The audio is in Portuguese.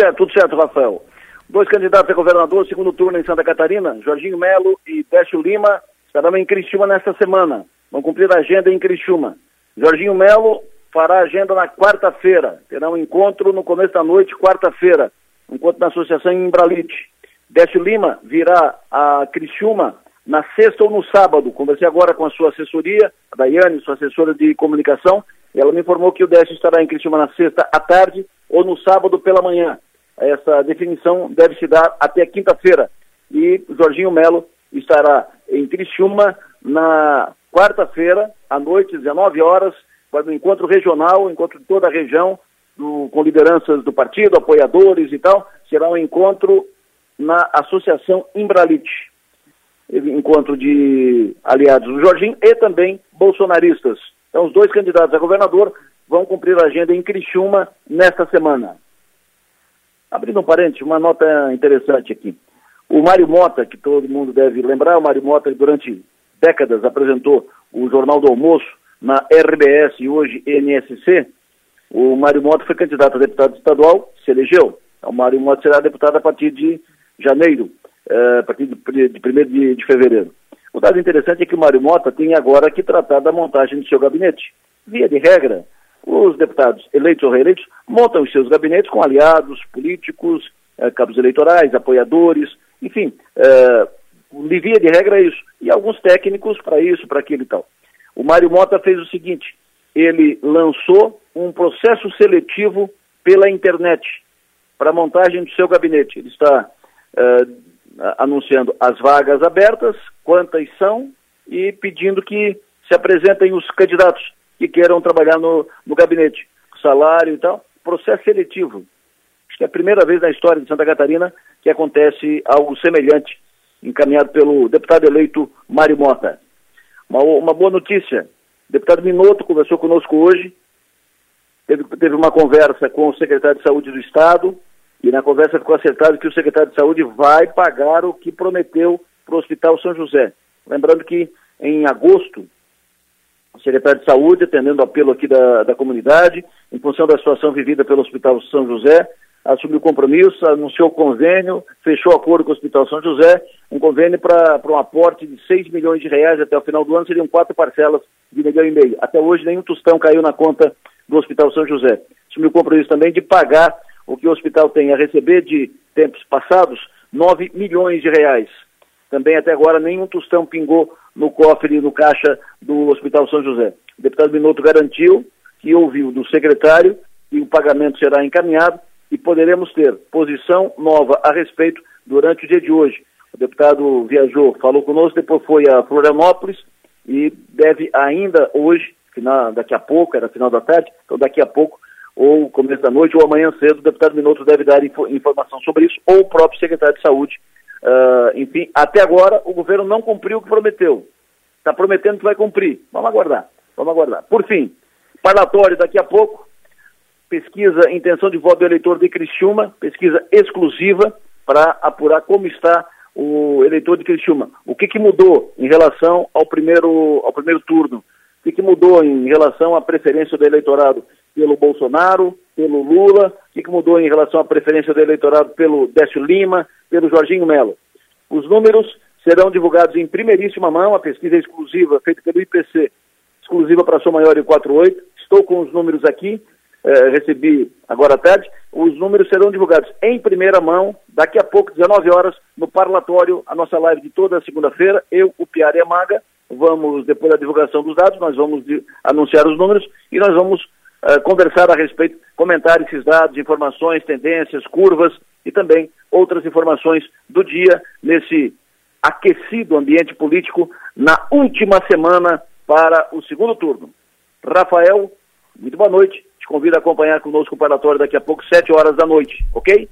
certo, tudo certo, Rafael. Dois candidatos a governador, segundo turno em Santa Catarina, Jorginho Melo e Décio Lima, estarão em Criciúma nesta semana. Vão cumprir a agenda em Criciúma. Jorginho Melo fará agenda na quarta-feira. Terá um encontro no começo da noite, quarta-feira. Um encontro na Associação Imbralite. Décio Lima virá a Criciúma na sexta ou no sábado. Conversei agora com a sua assessoria, a Daiane, sua assessora de comunicação, e ela me informou que o Décio estará em Criciúma na sexta à tarde ou no sábado pela manhã. Essa definição deve se dar até quinta-feira. E Jorginho Melo estará em Criciúma na quarta-feira, à noite, 19 horas, para um encontro regional, encontro de toda a região, do, com lideranças do partido, apoiadores e tal. Será um encontro na Associação Imbralite. Encontro de aliados do Jorginho e também bolsonaristas. Então, os dois candidatos a governador vão cumprir a agenda em Criciúma nesta semana. Abrindo um parênteses, uma nota interessante aqui. O Mário Mota, que todo mundo deve lembrar, o Mário Mota durante décadas apresentou o Jornal do Almoço na RBS e hoje NSC. O Mário Mota foi candidato a deputado estadual, se elegeu. O Mário Mota será deputado a partir de janeiro, eh, a partir de, de 1 de, de fevereiro. O dado interessante é que o Mário Mota tem agora que tratar da montagem do seu gabinete. Via de regra, os deputados eleitos ou reeleitos montam os seus gabinetes com aliados políticos, eh, cabos eleitorais, apoiadores, enfim, eh, via de regra é isso. E alguns técnicos para isso, para aquilo e tal. O Mário Mota fez o seguinte: ele lançou um processo seletivo pela internet para a montagem do seu gabinete. Ele está eh, anunciando as vagas abertas, quantas são, e pedindo que se apresentem os candidatos que queiram trabalhar no, no gabinete, salário e tal, processo seletivo. Acho que é a primeira vez na história de Santa Catarina que acontece algo semelhante, encaminhado pelo deputado eleito Mário Mota. Uma, uma boa notícia, o deputado Minotto conversou conosco hoje, teve, teve uma conversa com o secretário de Saúde do Estado, e na conversa ficou acertado que o secretário de Saúde vai pagar o que prometeu para o Hospital São José. Lembrando que em agosto secretário de Saúde, atendendo o apelo aqui da, da comunidade, em função da situação vivida pelo Hospital São José, assumiu compromisso, anunciou o convênio, fechou acordo com o Hospital São José, um convênio para um aporte de 6 milhões de reais até o final do ano, seriam quatro parcelas de milhão e meio. Até hoje nenhum tostão caiu na conta do Hospital São José. Assumiu compromisso também de pagar o que o hospital tem a receber de tempos passados, 9 milhões de reais. Também até agora nenhum tostão pingou no cofre, no caixa do Hospital São José. O deputado Minotto garantiu que ouviu do secretário que o pagamento será encaminhado e poderemos ter posição nova a respeito durante o dia de hoje. O deputado viajou, falou conosco, depois foi a Florianópolis e deve ainda hoje, final, daqui a pouco, era final da tarde, então daqui a pouco, ou começo da noite, ou amanhã cedo, o deputado Minotto deve dar info, informação sobre isso, ou o próprio secretário de Saúde Uh, enfim, até agora o governo não cumpriu o que prometeu. Está prometendo que vai cumprir. Vamos aguardar. Vamos aguardar. Por fim, parlatório daqui a pouco. Pesquisa intenção de voto do eleitor de Criciúma, pesquisa exclusiva para apurar como está o eleitor de Criciúma. O que, que mudou em relação ao primeiro, ao primeiro turno? O que, que mudou em relação à preferência do eleitorado pelo Bolsonaro, pelo Lula? O que, mudou em relação à preferência do eleitorado pelo Décio Lima, pelo Jorginho Melo. Os números serão divulgados em primeiríssima mão, a pesquisa exclusiva feita pelo IPC, exclusiva para a Sou Maior em 48. Estou com os números aqui, eh, recebi agora à tarde. Os números serão divulgados em primeira mão, daqui a pouco, 19 horas, no parlatório, a nossa live de toda segunda-feira. Eu, o Piara e a Maga, vamos, depois da divulgação dos dados, nós vamos anunciar os números e nós vamos uh, conversar a respeito, comentar esses dados, informações, tendências, curvas e também outras informações do dia nesse aquecido ambiente político na última semana para o segundo turno. Rafael, muito boa noite. Te convido a acompanhar conosco o parlatório daqui a pouco, sete horas da noite, ok?